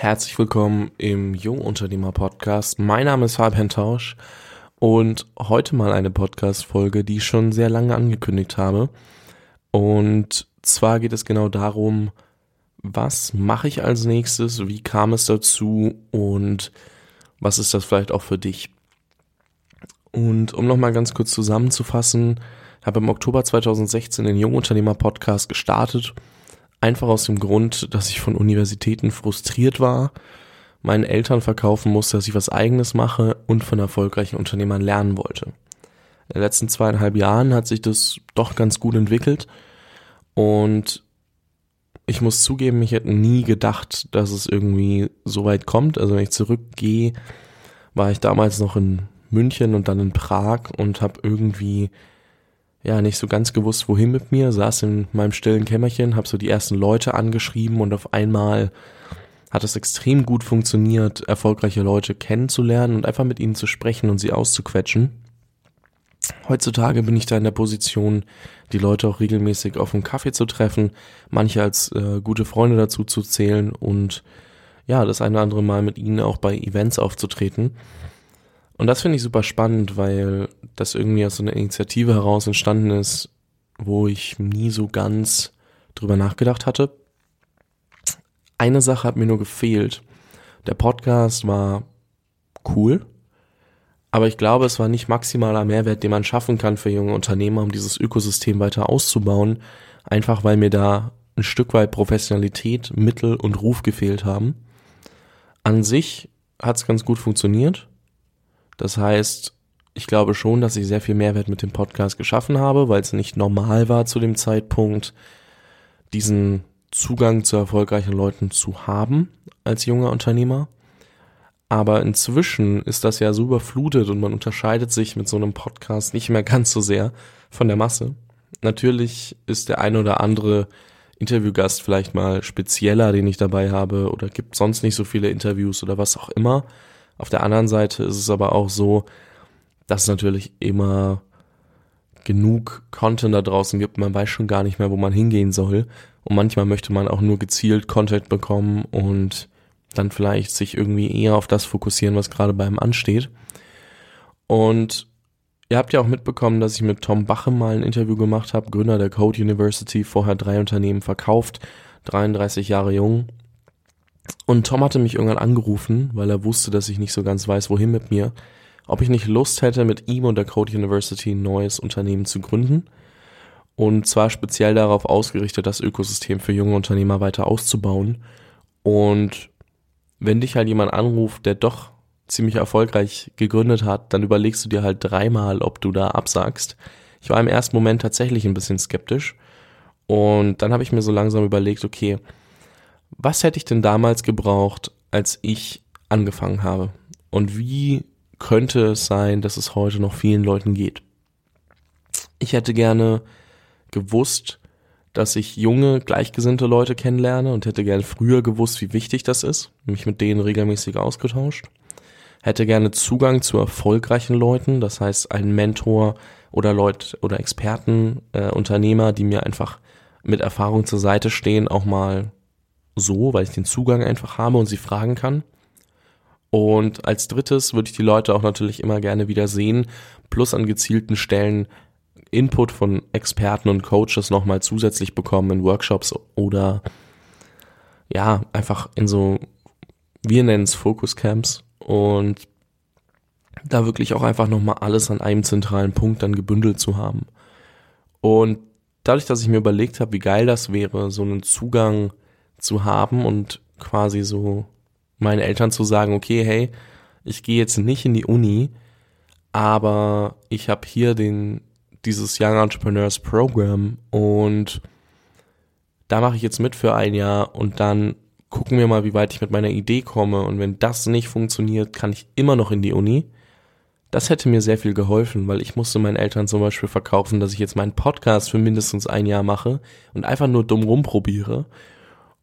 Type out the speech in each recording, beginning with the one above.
Herzlich willkommen im Jungunternehmer Podcast. Mein Name ist Fabian Tausch und heute mal eine Podcast Folge, die ich schon sehr lange angekündigt habe. Und zwar geht es genau darum, was mache ich als nächstes, wie kam es dazu und was ist das vielleicht auch für dich? Und um nochmal ganz kurz zusammenzufassen, habe im Oktober 2016 den Jungunternehmer Podcast gestartet Einfach aus dem Grund, dass ich von Universitäten frustriert war, meinen Eltern verkaufen musste, dass ich was eigenes mache und von erfolgreichen Unternehmern lernen wollte. In den letzten zweieinhalb Jahren hat sich das doch ganz gut entwickelt und ich muss zugeben, ich hätte nie gedacht, dass es irgendwie so weit kommt. Also wenn ich zurückgehe, war ich damals noch in München und dann in Prag und habe irgendwie ja nicht so ganz gewusst, wohin mit mir, saß in meinem stillen Kämmerchen, habe so die ersten Leute angeschrieben und auf einmal hat es extrem gut funktioniert, erfolgreiche Leute kennenzulernen und einfach mit ihnen zu sprechen und sie auszuquetschen. Heutzutage bin ich da in der Position, die Leute auch regelmäßig auf einen Kaffee zu treffen, manche als äh, gute Freunde dazu zu zählen und ja, das eine oder andere Mal mit ihnen auch bei Events aufzutreten. Und das finde ich super spannend, weil das irgendwie aus so einer Initiative heraus entstanden ist, wo ich nie so ganz drüber nachgedacht hatte. Eine Sache hat mir nur gefehlt. Der Podcast war cool, aber ich glaube, es war nicht maximaler Mehrwert, den man schaffen kann für junge Unternehmer, um dieses Ökosystem weiter auszubauen, einfach weil mir da ein Stück weit Professionalität, Mittel und Ruf gefehlt haben. An sich hat es ganz gut funktioniert. Das heißt, ich glaube schon, dass ich sehr viel Mehrwert mit dem Podcast geschaffen habe, weil es nicht normal war zu dem Zeitpunkt, diesen Zugang zu erfolgreichen Leuten zu haben als junger Unternehmer. Aber inzwischen ist das ja so überflutet und man unterscheidet sich mit so einem Podcast nicht mehr ganz so sehr von der Masse. Natürlich ist der eine oder andere Interviewgast vielleicht mal spezieller, den ich dabei habe, oder gibt sonst nicht so viele Interviews oder was auch immer. Auf der anderen Seite ist es aber auch so, dass es natürlich immer genug Content da draußen gibt. Man weiß schon gar nicht mehr, wo man hingehen soll. Und manchmal möchte man auch nur gezielt Content bekommen und dann vielleicht sich irgendwie eher auf das fokussieren, was gerade beim ansteht. Und ihr habt ja auch mitbekommen, dass ich mit Tom Bache mal ein Interview gemacht habe, Gründer der Code University, vorher drei Unternehmen verkauft, 33 Jahre jung. Und Tom hatte mich irgendwann angerufen, weil er wusste, dass ich nicht so ganz weiß, wohin mit mir, ob ich nicht Lust hätte, mit ihm und der Code University ein neues Unternehmen zu gründen. Und zwar speziell darauf ausgerichtet, das Ökosystem für junge Unternehmer weiter auszubauen. Und wenn dich halt jemand anruft, der doch ziemlich erfolgreich gegründet hat, dann überlegst du dir halt dreimal, ob du da absagst. Ich war im ersten Moment tatsächlich ein bisschen skeptisch. Und dann habe ich mir so langsam überlegt, okay, was hätte ich denn damals gebraucht, als ich angefangen habe? Und wie könnte es sein, dass es heute noch vielen Leuten geht? Ich hätte gerne gewusst, dass ich junge, gleichgesinnte Leute kennenlerne und hätte gerne früher gewusst, wie wichtig das ist, mich mit denen regelmäßig ausgetauscht. Hätte gerne Zugang zu erfolgreichen Leuten, das heißt einen Mentor oder Leute oder Experten, äh, Unternehmer, die mir einfach mit Erfahrung zur Seite stehen, auch mal so, weil ich den Zugang einfach habe und sie fragen kann. Und als drittes würde ich die Leute auch natürlich immer gerne wieder sehen, plus an gezielten Stellen Input von Experten und Coaches nochmal zusätzlich bekommen in Workshops oder ja, einfach in so, wir nennen es Focus-Camps und da wirklich auch einfach nochmal alles an einem zentralen Punkt dann gebündelt zu haben. Und dadurch, dass ich mir überlegt habe, wie geil das wäre, so einen Zugang zu haben und quasi so meinen Eltern zu sagen, okay, hey, ich gehe jetzt nicht in die Uni, aber ich habe hier den dieses Young Entrepreneurs Program und da mache ich jetzt mit für ein Jahr und dann gucken wir mal, wie weit ich mit meiner Idee komme und wenn das nicht funktioniert, kann ich immer noch in die Uni. Das hätte mir sehr viel geholfen, weil ich musste meinen Eltern zum Beispiel verkaufen, dass ich jetzt meinen Podcast für mindestens ein Jahr mache und einfach nur dumm rumprobiere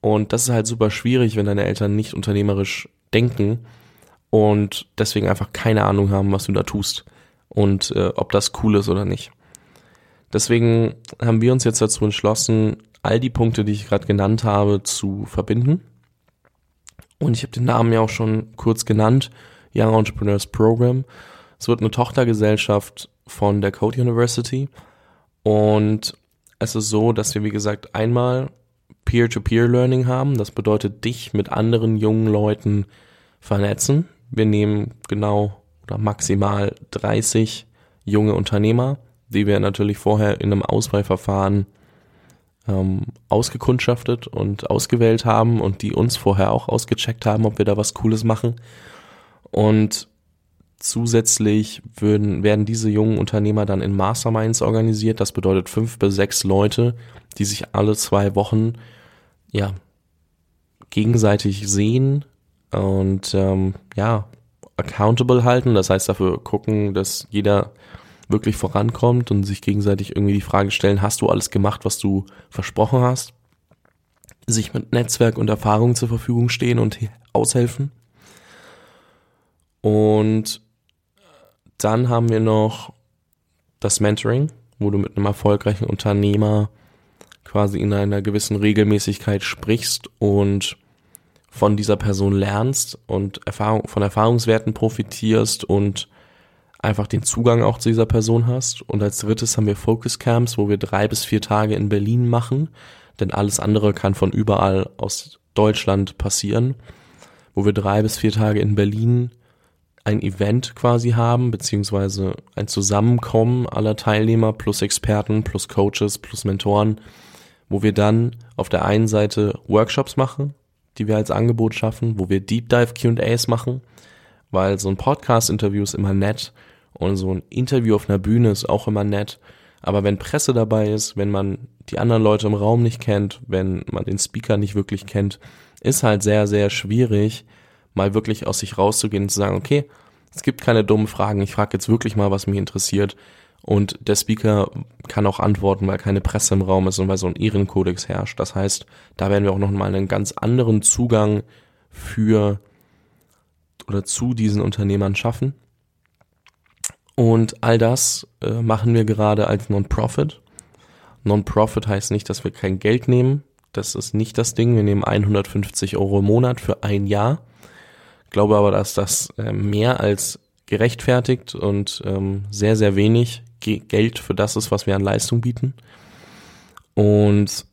und das ist halt super schwierig, wenn deine Eltern nicht unternehmerisch denken und deswegen einfach keine Ahnung haben, was du da tust und äh, ob das cool ist oder nicht. Deswegen haben wir uns jetzt dazu entschlossen, all die Punkte, die ich gerade genannt habe, zu verbinden Und ich habe den Namen ja auch schon kurz genannt, Young Entrepreneurs Program. Es wird eine Tochtergesellschaft von der Code University. Und es ist so, dass wir, wie gesagt, einmal Peer-to-Peer-Learning haben. Das bedeutet, dich mit anderen jungen Leuten vernetzen. Wir nehmen genau oder maximal 30 junge Unternehmer, die wir natürlich vorher in einem Auswahlverfahren ähm, ausgekundschaftet und ausgewählt haben und die uns vorher auch ausgecheckt haben, ob wir da was Cooles machen. Und zusätzlich würden, werden diese jungen Unternehmer dann in Masterminds organisiert. Das bedeutet fünf bis sechs Leute, die sich alle zwei Wochen ja gegenseitig sehen und ähm, ja accountable halten. Das heißt dafür gucken, dass jeder wirklich vorankommt und sich gegenseitig irgendwie die Frage stellen, hast du alles gemacht, was du versprochen hast? Sich mit Netzwerk und Erfahrung zur Verfügung stehen und aushelfen. Und dann haben wir noch das Mentoring, wo du mit einem erfolgreichen Unternehmer quasi in einer gewissen Regelmäßigkeit sprichst und von dieser Person lernst und Erfahrung, von Erfahrungswerten profitierst und einfach den Zugang auch zu dieser Person hast. Und als drittes haben wir Focus Camps, wo wir drei bis vier Tage in Berlin machen, denn alles andere kann von überall aus Deutschland passieren, wo wir drei bis vier Tage in Berlin ein Event quasi haben, beziehungsweise ein Zusammenkommen aller Teilnehmer plus Experten plus Coaches plus Mentoren, wo wir dann auf der einen Seite Workshops machen, die wir als Angebot schaffen, wo wir Deep Dive Q&As machen, weil so ein Podcast-Interview ist immer nett und so ein Interview auf einer Bühne ist auch immer nett. Aber wenn Presse dabei ist, wenn man die anderen Leute im Raum nicht kennt, wenn man den Speaker nicht wirklich kennt, ist halt sehr, sehr schwierig, mal wirklich aus sich rauszugehen und zu sagen, okay, es gibt keine dummen Fragen, ich frage jetzt wirklich mal, was mich interessiert. Und der Speaker kann auch antworten, weil keine Presse im Raum ist und weil so ein Ehrenkodex herrscht. Das heißt, da werden wir auch nochmal einen ganz anderen Zugang für oder zu diesen Unternehmern schaffen. Und all das äh, machen wir gerade als Non-Profit. Non-Profit heißt nicht, dass wir kein Geld nehmen. Das ist nicht das Ding. Wir nehmen 150 Euro im Monat für ein Jahr. Glaube aber, dass das äh, mehr als gerechtfertigt und ähm, sehr, sehr wenig Ge Geld für das ist, was wir an Leistung bieten. Und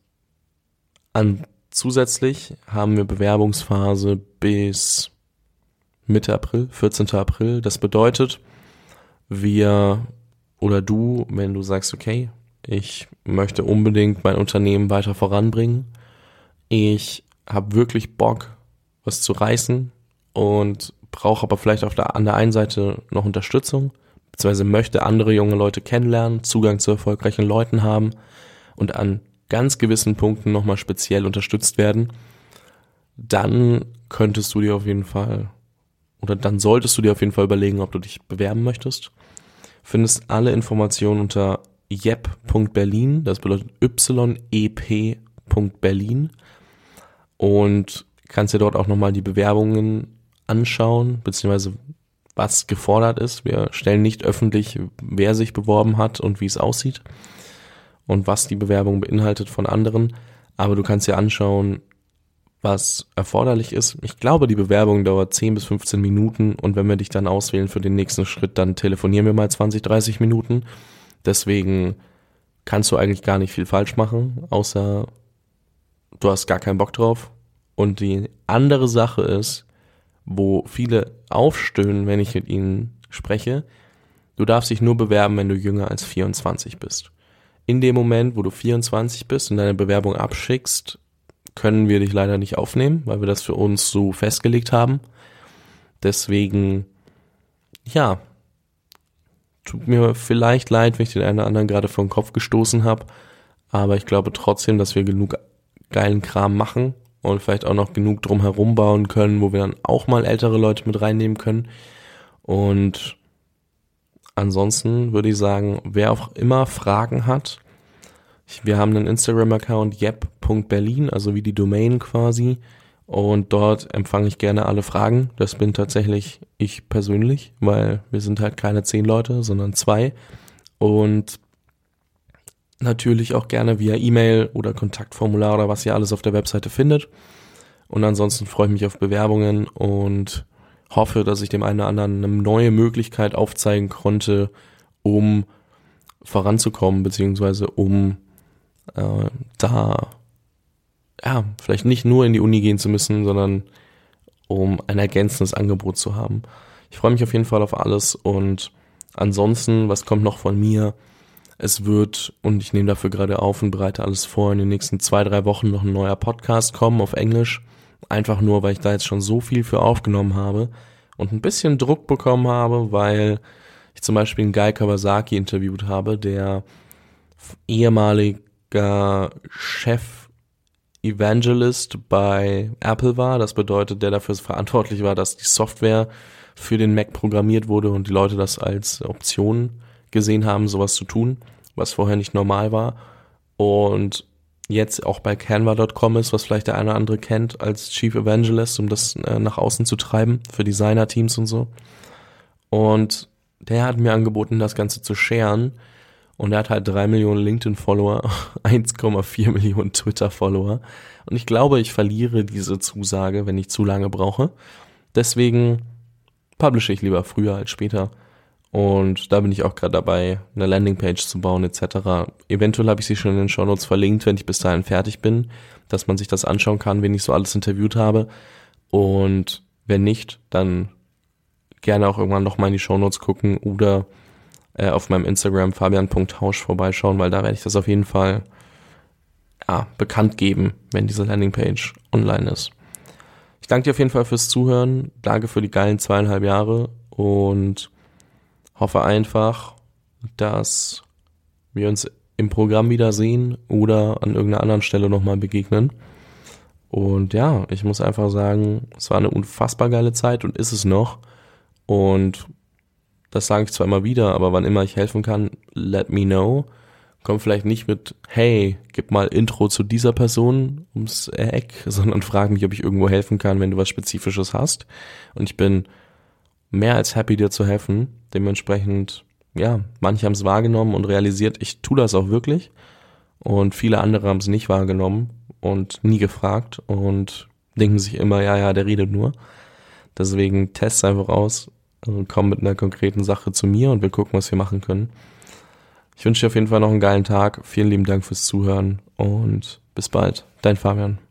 an, zusätzlich haben wir Bewerbungsphase bis Mitte April, 14. April. Das bedeutet, wir oder du, wenn du sagst, okay, ich möchte unbedingt mein Unternehmen weiter voranbringen, ich habe wirklich Bock, was zu reißen und brauche aber vielleicht auf der, an der einen Seite noch Unterstützung, beziehungsweise möchte andere junge Leute kennenlernen, Zugang zu erfolgreichen Leuten haben und an ganz gewissen Punkten nochmal speziell unterstützt werden, dann könntest du dir auf jeden Fall oder dann solltest du dir auf jeden Fall überlegen, ob du dich bewerben möchtest. Findest alle Informationen unter yep.berlin, das bedeutet yep.berlin und kannst dir dort auch nochmal die Bewerbungen anschauen, beziehungsweise was gefordert ist. Wir stellen nicht öffentlich, wer sich beworben hat und wie es aussieht und was die Bewerbung beinhaltet von anderen, aber du kannst dir anschauen, was erforderlich ist. Ich glaube, die Bewerbung dauert 10 bis 15 Minuten und wenn wir dich dann auswählen für den nächsten Schritt, dann telefonieren wir mal 20, 30 Minuten. Deswegen kannst du eigentlich gar nicht viel falsch machen, außer du hast gar keinen Bock drauf. Und die andere Sache ist, wo viele aufstöhnen, wenn ich mit ihnen spreche, du darfst dich nur bewerben, wenn du jünger als 24 bist. In dem Moment, wo du 24 bist und deine Bewerbung abschickst, können wir dich leider nicht aufnehmen, weil wir das für uns so festgelegt haben. Deswegen, ja, tut mir vielleicht leid, wenn ich den einen oder anderen gerade vor den Kopf gestoßen habe, aber ich glaube trotzdem, dass wir genug geilen Kram machen und vielleicht auch noch genug drumherum bauen können, wo wir dann auch mal ältere Leute mit reinnehmen können. Und ansonsten würde ich sagen, wer auch immer Fragen hat, wir haben einen Instagram-Account yep.berlin, also wie die Domain quasi. Und dort empfange ich gerne alle Fragen. Das bin tatsächlich ich persönlich, weil wir sind halt keine zehn Leute, sondern zwei. Und natürlich auch gerne via E-Mail oder Kontaktformular oder was ihr alles auf der Webseite findet. Und ansonsten freue ich mich auf Bewerbungen und hoffe, dass ich dem einen oder anderen eine neue Möglichkeit aufzeigen konnte, um voranzukommen, beziehungsweise um äh, da ja, vielleicht nicht nur in die Uni gehen zu müssen, sondern um ein ergänzendes Angebot zu haben. Ich freue mich auf jeden Fall auf alles und ansonsten, was kommt noch von mir? Es wird, und ich nehme dafür gerade auf und bereite alles vor, in den nächsten zwei, drei Wochen noch ein neuer Podcast kommen auf Englisch. Einfach nur, weil ich da jetzt schon so viel für aufgenommen habe und ein bisschen Druck bekommen habe, weil ich zum Beispiel einen Guy Kawasaki interviewt habe, der ehemaliger Chef Evangelist bei Apple war. Das bedeutet, der dafür verantwortlich war, dass die Software für den Mac programmiert wurde und die Leute das als Option gesehen haben, sowas zu tun, was vorher nicht normal war. Und jetzt auch bei Canva.com ist, was vielleicht der eine oder andere kennt als Chief Evangelist, um das äh, nach außen zu treiben für Designer-Teams und so. Und der hat mir angeboten, das Ganze zu sharen. Und er hat halt drei Millionen LinkedIn-Follower, 1,4 Millionen Twitter-Follower. Und ich glaube, ich verliere diese Zusage, wenn ich zu lange brauche. Deswegen publische ich lieber früher als später. Und da bin ich auch gerade dabei, eine Landingpage zu bauen etc. Eventuell habe ich sie schon in den Shownotes verlinkt, wenn ich bis dahin fertig bin, dass man sich das anschauen kann, wenn ich so alles interviewt habe. Und wenn nicht, dann gerne auch irgendwann nochmal in die Shownotes gucken oder äh, auf meinem Instagram fabian.hausch vorbeischauen, weil da werde ich das auf jeden Fall ja, bekannt geben, wenn diese Landingpage online ist. Ich danke dir auf jeden Fall fürs Zuhören. Danke für die geilen zweieinhalb Jahre und hoffe einfach, dass wir uns im Programm wiedersehen oder an irgendeiner anderen Stelle nochmal begegnen. Und ja, ich muss einfach sagen, es war eine unfassbar geile Zeit und ist es noch. Und das sage ich zwar immer wieder, aber wann immer ich helfen kann, let me know. Komm vielleicht nicht mit, hey, gib mal Intro zu dieser Person ums Eck, sondern frag mich, ob ich irgendwo helfen kann, wenn du was Spezifisches hast. Und ich bin mehr als happy, dir zu helfen. Dementsprechend, ja, manche haben es wahrgenommen und realisiert, ich tue das auch wirklich. Und viele andere haben es nicht wahrgenommen und nie gefragt und denken sich immer, ja, ja, der redet nur. Deswegen test einfach aus und komm mit einer konkreten Sache zu mir und wir gucken, was wir machen können. Ich wünsche dir auf jeden Fall noch einen geilen Tag. Vielen lieben Dank fürs Zuhören und bis bald. Dein Fabian.